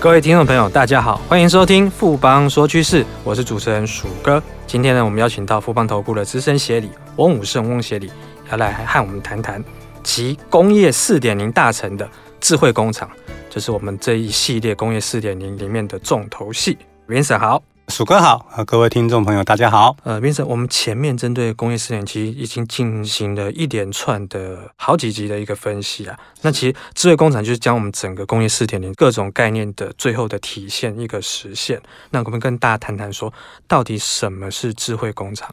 各位听众朋友，大家好，欢迎收听富邦说趋势，我是主持人鼠哥。今天呢，我们邀请到富邦投顾的资深协理翁武胜翁协理，要来和我们谈谈其工业四点零大成的智慧工厂，就是我们这一系列工业四点零里面的重头戏。Vincent 好。薯哥好，各位听众朋友，大家好。呃，Vincent，我们前面针对工业四点七已经进行了一连串的好几集的一个分析啊。那其实智慧工厂就是将我们整个工业四点零各种概念的最后的体现一个实现。那我们跟大家谈谈说，到底什么是智慧工厂？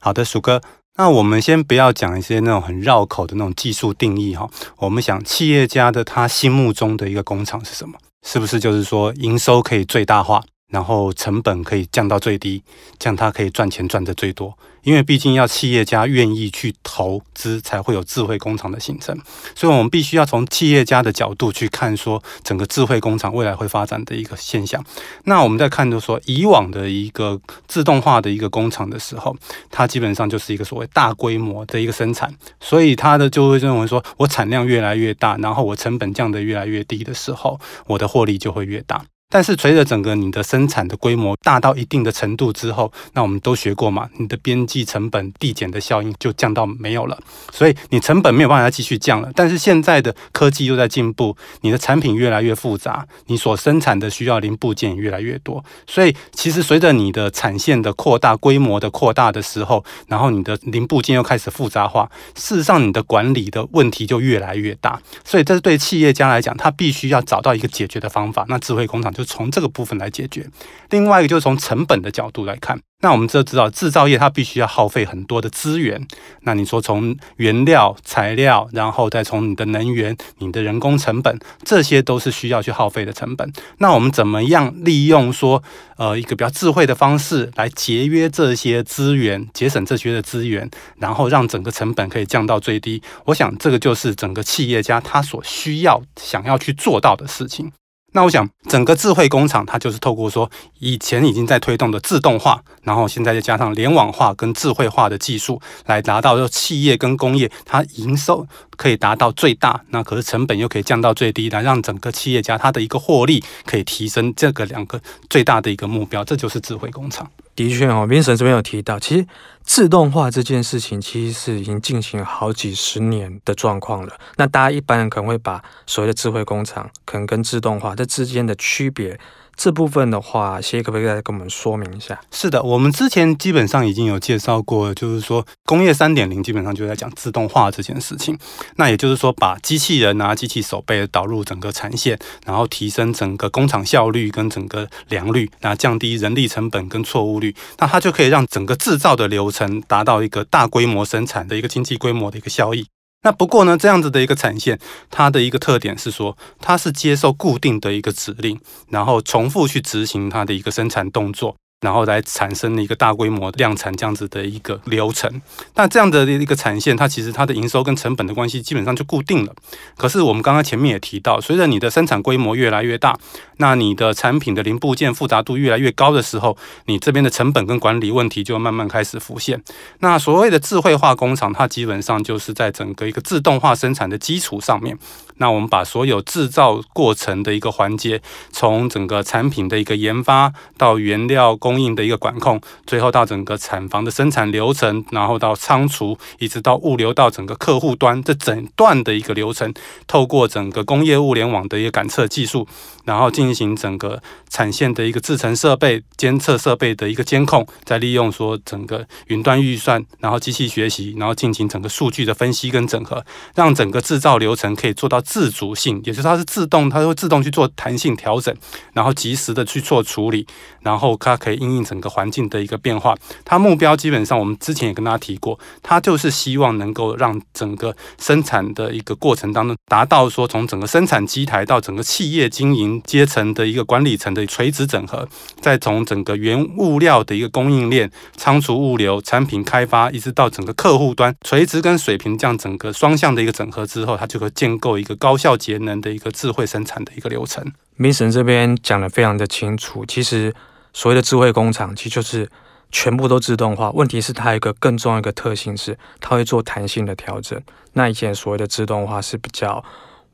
好的，鼠哥，那我们先不要讲一些那种很绕口的那种技术定义哈。我们想，企业家的他心目中的一个工厂是什么？是不是就是说营收可以最大化？然后成本可以降到最低，这样他可以赚钱赚得最多。因为毕竟要企业家愿意去投资，才会有智慧工厂的形成。所以，我们必须要从企业家的角度去看，说整个智慧工厂未来会发展的一个现象。那我们在看，就说以往的一个自动化的一个工厂的时候，它基本上就是一个所谓大规模的一个生产，所以它的就会认为说，我产量越来越大，然后我成本降得越来越低的时候，我的获利就会越大。但是随着整个你的生产的规模大到一定的程度之后，那我们都学过嘛，你的边际成本递减的效应就降到没有了，所以你成本没有办法继续降了。但是现在的科技又在进步，你的产品越来越复杂，你所生产的需要零部件越来越多，所以其实随着你的产线的扩大、规模的扩大的时候，然后你的零部件又开始复杂化，事实上你的管理的问题就越来越大。所以这是对企业家来讲，他必须要找到一个解决的方法。那智慧工厂。就从这个部分来解决，另外一个就是从成本的角度来看。那我们就知道，制造业它必须要耗费很多的资源。那你说从原料、材料，然后再从你的能源、你的人工成本，这些都是需要去耗费的成本。那我们怎么样利用说，呃，一个比较智慧的方式来节约这些资源，节省这些的资源，然后让整个成本可以降到最低？我想这个就是整个企业家他所需要、想要去做到的事情。那我想，整个智慧工厂它就是透过说，以前已经在推动的自动化，然后现在再加上联网化跟智慧化的技术，来达到说企业跟工业它营收可以达到最大，那可是成本又可以降到最低，来让整个企业家他的一个获利可以提升，这个两个最大的一个目标，这就是智慧工厂。的确哦，Vincent 这边有提到，其实自动化这件事情其实是已经进行了好几十年的状况了。那大家一般人可能会把所谓的智慧工厂，可能跟自动化这之间的区别。这部分的话，谢可不可以再跟我们说明一下？是的，我们之前基本上已经有介绍过，就是说工业三点零基本上就在讲自动化这件事情。那也就是说，把机器人啊、机器手臂导入整个产线，然后提升整个工厂效率跟整个良率，那降低人力成本跟错误率，那它就可以让整个制造的流程达到一个大规模生产的一个经济规模的一个效益。那不过呢，这样子的一个产线，它的一个特点是说，它是接受固定的一个指令，然后重复去执行它的一个生产动作。然后来产生了一个大规模量产这样子的一个流程，那这样的一个产线，它其实它的营收跟成本的关系基本上就固定了。可是我们刚刚前面也提到，随着你的生产规模越来越大，那你的产品的零部件复杂度越来越高的时候，你这边的成本跟管理问题就慢慢开始浮现。那所谓的智慧化工厂，它基本上就是在整个一个自动化生产的基础上面，那我们把所有制造过程的一个环节，从整个产品的一个研发到原料。供应的一个管控，最后到整个产房的生产流程，然后到仓储，一直到物流到整个客户端，这整段的一个流程，透过整个工业物联网的一个感测技术，然后进行整个产线的一个制程设备、监测设备的一个监控，再利用说整个云端预算，然后机器学习，然后进行整个数据的分析跟整合，让整个制造流程可以做到自主性，也就是它是自动，它会自动去做弹性调整，然后及时的去做处理，然后它可以。因应整个环境的一个变化，它目标基本上我们之前也跟大家提过，它就是希望能够让整个生产的一个过程当中，达到说从整个生产机台到整个企业经营阶层的一个管理层的垂直整合，再从整个原物料的一个供应链、仓储物流、产品开发，一直到整个客户端，垂直跟水平这样整个双向的一个整合之后，它就会建构一个高效节能的一个智慧生产的一个流程。Vincent 这边讲的非常的清楚，其实。所谓的智慧工厂，其实就是全部都自动化。问题是它一个更重要一个特性是，它会做弹性的调整。那以前所谓的自动化是比较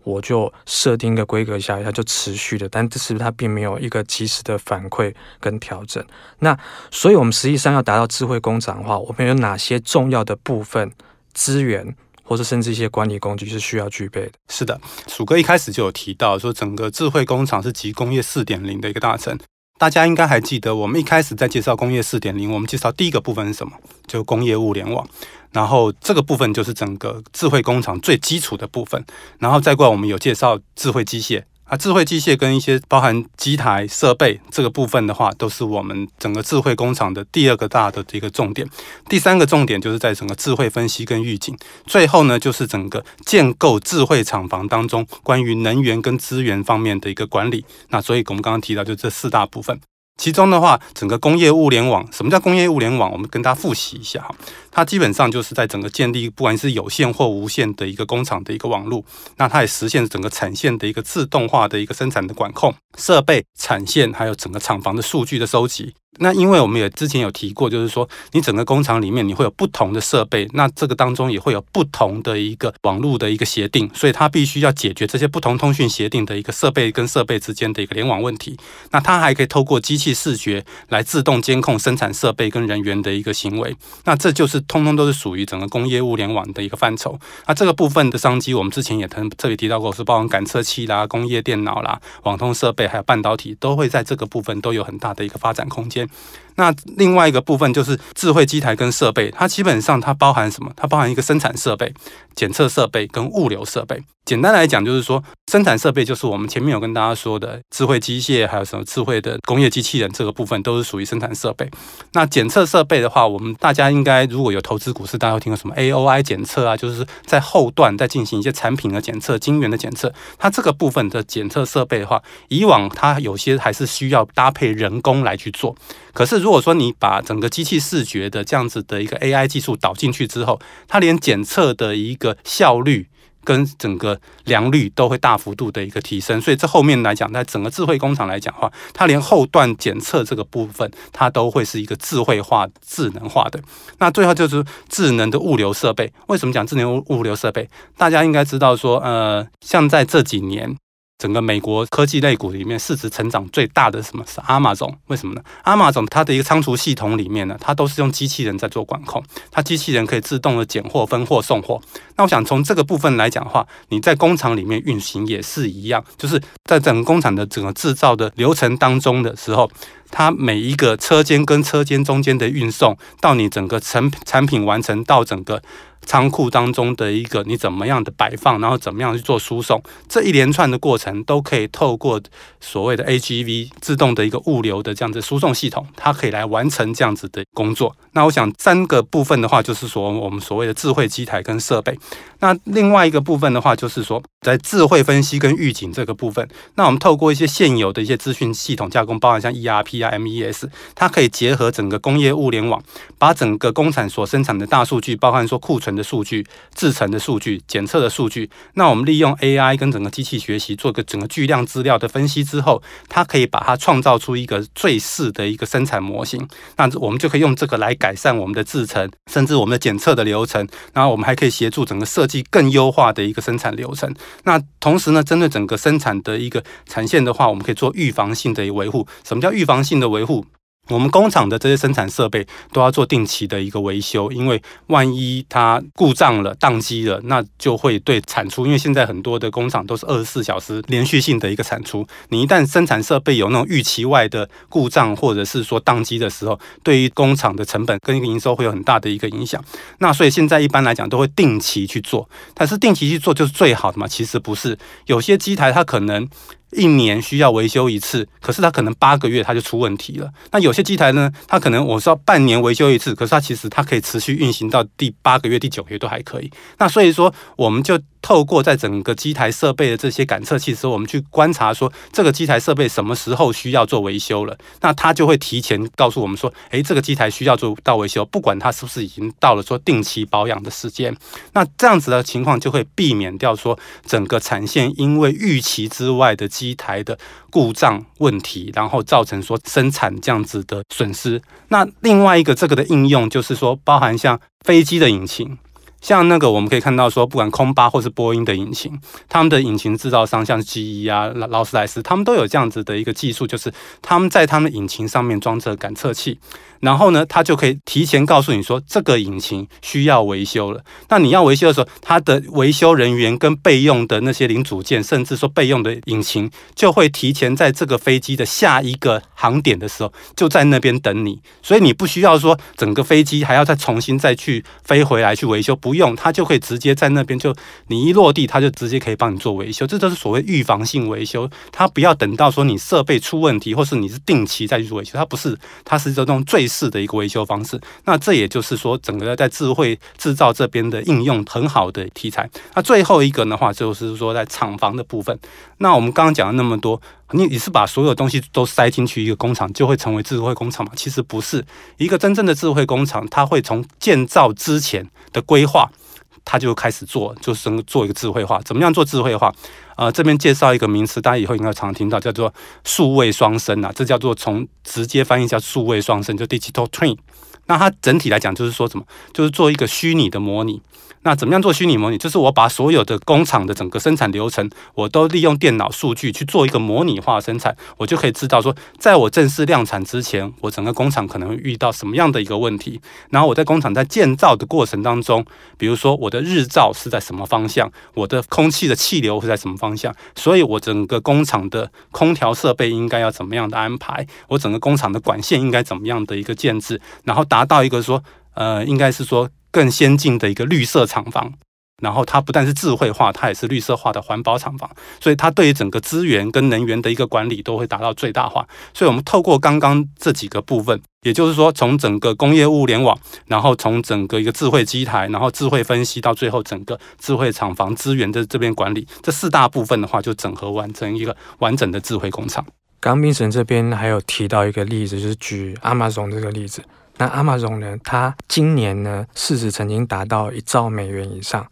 我就设定一个规格下，它就持续的，但这是它并没有一个及时的反馈跟调整。那所以，我们实际上要达到智慧工厂的话，我们有哪些重要的部分资源，或者甚至一些管理工具是需要具备的？是的，鼠哥一开始就有提到说，整个智慧工厂是集工业四点零的一个大成。大家应该还记得，我们一开始在介绍工业四点零，我们介绍第一个部分是什么？就工业物联网。然后这个部分就是整个智慧工厂最基础的部分，然后再过来我们有介绍智慧机械啊，智慧机械跟一些包含机台设备这个部分的话，都是我们整个智慧工厂的第二个大的一个重点。第三个重点就是在整个智慧分析跟预警，最后呢就是整个建构智慧厂房当中关于能源跟资源方面的一个管理。那所以我们刚刚提到就这四大部分。其中的话，整个工业物联网，什么叫工业物联网？我们跟大家复习一下哈，它基本上就是在整个建立，不管是有线或无线的一个工厂的一个网络，那它也实现整个产线的一个自动化的一个生产的管控，设备、产线还有整个厂房的数据的收集。那因为我们也之前有提过，就是说你整个工厂里面你会有不同的设备，那这个当中也会有不同的一个网络的一个协定，所以它必须要解决这些不同通讯协定的一个设备跟设备之间的一个联网问题。那它还可以透过机器视觉来自动监控生产设备跟人员的一个行为。那这就是通通都是属于整个工业物联网的一个范畴。那这个部分的商机，我们之前也特特别提到过，是包含感测器啦、工业电脑啦、网通设备还有半导体，都会在这个部分都有很大的一个发展空间。那另外一个部分就是智慧机台跟设备，它基本上它包含什么？它包含一个生产设备、检测设备跟物流设备。简单来讲，就是说生产设备就是我们前面有跟大家说的智慧机械，还有什么智慧的工业机器人，这个部分都是属于生产设备。那检测设备的话，我们大家应该如果有投资股市，大家会听过什么 AOI 检测啊，就是在后段再进行一些产品的检测、晶圆的检测。它这个部分的检测设备的话，以往它有些还是需要搭配人工来去做。可是如果说你把整个机器视觉的这样子的一个 AI 技术导进去之后，它连检测的一个效率跟整个良率都会大幅度的一个提升。所以这后面来讲，在整个智慧工厂来讲的话，它连后段检测这个部分，它都会是一个智慧化、智能化的。那最后就是智能的物流设备。为什么讲智能物物流设备？大家应该知道说，呃，像在这几年。整个美国科技类股里面市值成长最大的什么是 Amazon？为什么呢？Amazon 它的一个仓储系统里面呢，它都是用机器人在做管控，它机器人可以自动的拣货、分货、送货。那我想从这个部分来讲的话，你在工厂里面运行也是一样，就是在整个工厂的整个制造的流程当中的时候，它每一个车间跟车间中间的运送，到你整个成产品完成到整个。仓库当中的一个你怎么样的摆放，然后怎么样去做输送，这一连串的过程都可以透过所谓的 AGV 自动的一个物流的这样子输送系统，它可以来完成这样子的工作。那我想三个部分的话，就是说我们所谓的智慧机台跟设备。那另外一个部分的话，就是说在智慧分析跟预警这个部分，那我们透过一些现有的一些资讯系统架构，包含像 ERP 啊、MES，它可以结合整个工业物联网，把整个工厂所生产的大数据，包含说库存的数据、制程的数据、检测的数据，那我们利用 AI 跟整个机器学习做个整个巨量资料的分析之后，它可以把它创造出一个最适的一个生产模型。那我们就可以用这个来改善我们的制程，甚至我们的检测的流程。然后我们还可以协助整个设计更优化的一个生产流程。那同时呢，针对整个生产的一个产线的话，我们可以做预防性的一个维护。什么叫预防性的维护？我们工厂的这些生产设备都要做定期的一个维修，因为万一它故障了、宕机了，那就会对产出。因为现在很多的工厂都是二十四小时连续性的一个产出，你一旦生产设备有那种预期外的故障或者是说宕机的时候，对于工厂的成本跟一个营收会有很大的一个影响。那所以现在一般来讲都会定期去做，但是定期去做就是最好的嘛？其实不是，有些机台它可能。一年需要维修一次，可是它可能八个月它就出问题了。那有些机台呢，它可能我说半年维修一次，可是它其实它可以持续运行到第八个月、第九个月都还可以。那所以说，我们就。透过在整个机台设备的这些感测器的时候，我们去观察说这个机台设备什么时候需要做维修了，那它就会提前告诉我们说，诶，这个机台需要做到维修，不管它是不是已经到了说定期保养的时间。那这样子的情况就会避免掉说整个产线因为预期之外的机台的故障问题，然后造成说生产这样子的损失。那另外一个这个的应用就是说，包含像飞机的引擎。像那个我们可以看到说，不管空巴或是波音的引擎，他们的引擎制造商像 GE 啊、劳斯莱斯，他们都有这样子的一个技术，就是他们在他们引擎上面装着感测器。然后呢，它就可以提前告诉你说，这个引擎需要维修了。那你要维修的时候，它的维修人员跟备用的那些零组件，甚至说备用的引擎，就会提前在这个飞机的下一个航点的时候，就在那边等你。所以你不需要说整个飞机还要再重新再去飞回来去维修，不不用，它就可以直接在那边就你一落地，它就直接可以帮你做维修。这都是所谓预防性维修，它不要等到说你设备出问题，或是你是定期再去做维修，它不是，它是这种最。适的一个维修方式，那这也就是说，整个在智慧制造这边的应用很好的题材。那最后一个的话，就是说在厂房的部分。那我们刚刚讲了那么多，你你是把所有东西都塞进去一个工厂，就会成为智慧工厂吗？其实不是，一个真正的智慧工厂，它会从建造之前的规划，它就开始做，就是做一个智慧化。怎么样做智慧化？呃，这边介绍一个名词，大家以后应该常听到，叫做数位双生啊，这叫做从直接翻译叫数位双生，就 digital twin。那它整体来讲就是说什么？就是做一个虚拟的模拟。那怎么样做虚拟模拟？就是我把所有的工厂的整个生产流程，我都利用电脑数据去做一个模拟化生产，我就可以知道说，在我正式量产之前，我整个工厂可能会遇到什么样的一个问题。然后我在工厂在建造的过程当中，比如说我的日照是在什么方向，我的空气的气流是在什么方向，所以我整个工厂的空调设备应该要怎么样的安排，我整个工厂的管线应该怎么样的一个建置，然后达到一个说，呃，应该是说。更先进的一个绿色厂房，然后它不但是智慧化，它也是绿色化的环保厂房，所以它对于整个资源跟能源的一个管理都会达到最大化。所以，我们透过刚刚这几个部分，也就是说，从整个工业物联网，然后从整个一个智慧机台，然后智慧分析，到最后整个智慧厂房资源的这边管理，这四大部分的话，就整合完成一个完整的智慧工厂。刚冰神这边还有提到一个例子，就是举 Amazon 这个例子。那 Amazon 呢？它今年呢市值曾经达到一兆美元以上。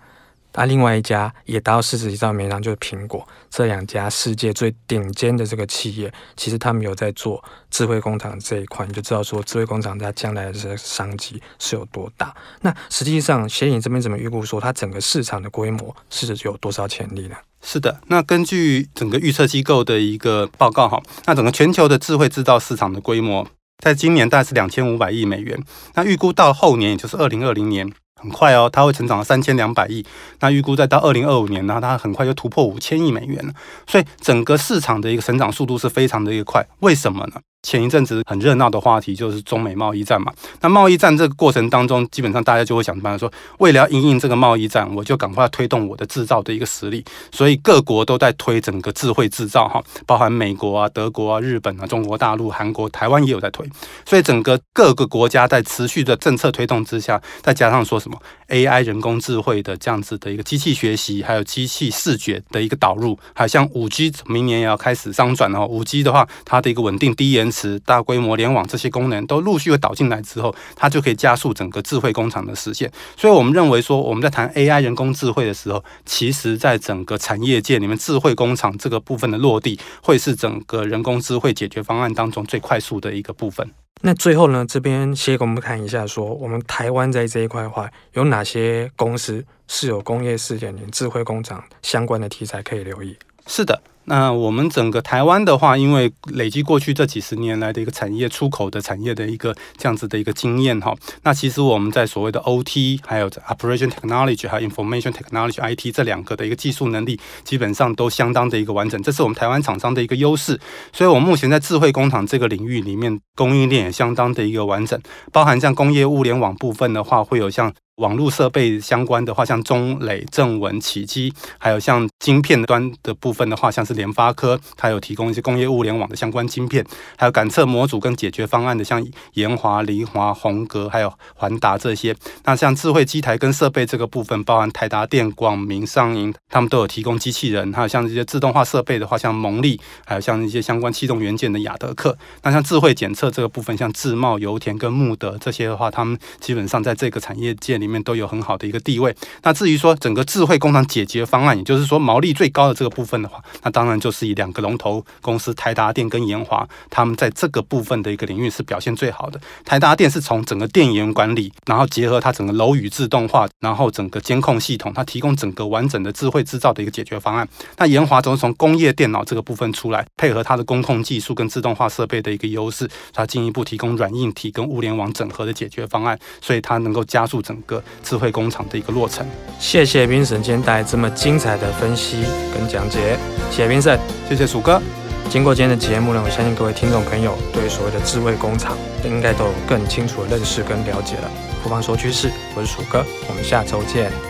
那另外一家也达到市值一兆美元以上，就是苹果。这两家世界最顶尖的这个企业，其实他们有在做智慧工厂这一块，你就知道说智慧工厂在将来的这个商机是有多大。那实际上，协影这边怎么预估说它整个市场的规模是有多少潜力呢？是的，那根据整个预测机构的一个报告哈，那整个全球的智慧制造市场的规模。在今年大概是两千五百亿美元，那预估到后年，也就是二零二零年，很快哦，它会成长到三千两百亿。那预估再到二零二五年呢，它很快就突破五千亿美元了。所以整个市场的一个成长速度是非常的一个快。为什么呢？前一阵子很热闹的话题就是中美贸易战嘛。那贸易战这个过程当中，基本上大家就会想办法说，为了要因应这个贸易战，我就赶快推动我的制造的一个实力。所以各国都在推整个智慧制造哈，包含美国啊、德国啊、日本啊、中国大陆、韩国、台湾也有在推。所以整个各个国家在持续的政策推动之下，再加上说什么 AI 人工智慧的这样子的一个机器学习，还有机器视觉的一个导入，还有像五 G 明年也要开始商转哦。五 G 的话，它的一个稳定低延。大规模联网这些功能都陆续会导进来之后，它就可以加速整个智慧工厂的实现。所以，我们认为说，我们在谈 AI 人工智慧的时候，其实在整个产业界里面，智慧工厂这个部分的落地，会是整个人工智慧解决方案当中最快速的一个部分。那最后呢，这边先给我们看一下，说我们台湾在这一块的话，有哪些公司是有工业四点零智慧工厂相关的题材可以留意？是的。那我们整个台湾的话，因为累积过去这几十年来的一个产业出口的产业的一个这样子的一个经验哈，那其实我们在所谓的 OT，还有 Operation Technology，还有 Information Technology（IT） 这两个的一个技术能力，基本上都相当的一个完整，这是我们台湾厂商的一个优势。所以，我们目前在智慧工厂这个领域里面，供应链也相当的一个完整，包含像工业物联网部分的话，会有像。网络设备相关的话，像中磊、正文、启基，还有像晶片端的部分的话，像是联发科，它有提供一些工业物联网的相关晶片，还有感测模组跟解决方案的，像研华、黎华、宏格，还有环达这些。那像智慧机台跟设备这个部分，包含台达电、广明、商银，他们都有提供机器人。还有像这些自动化设备的话，像蒙利，还有像一些相关气动元件的亚德客。那像智慧检测这个部分，像智茂、油田跟慕德这些的话，他们基本上在这个产业界里面都有很好的一个地位。那至于说整个智慧工厂解决方案，也就是说毛利最高的这个部分的话，那当然就是以两个龙头公司台达电跟研华，他们在这个部分的一个领域是表现最好的。台达电是从整个电源管理，然后结合它整个楼宇自动化，然后整个监控系统，它提供整个完整的智慧制造的一个解决方案。那研华则是从工业电脑这个部分出来，配合它的工控技术跟自动化设备的一个优势，它进一步提供软硬体跟物联网整合的解决方案，所以它能够加速整个智慧工厂的一个落成。谢谢 Vincent 今天带来这么精彩的分析跟讲解，谢谢 Vincent，谢谢鼠哥。经过今天的节目呢，我相信各位听众朋友对所谓的智慧工厂应该都有更清楚的认识跟了解了。不妨说趋势，我是鼠哥，我们下周见。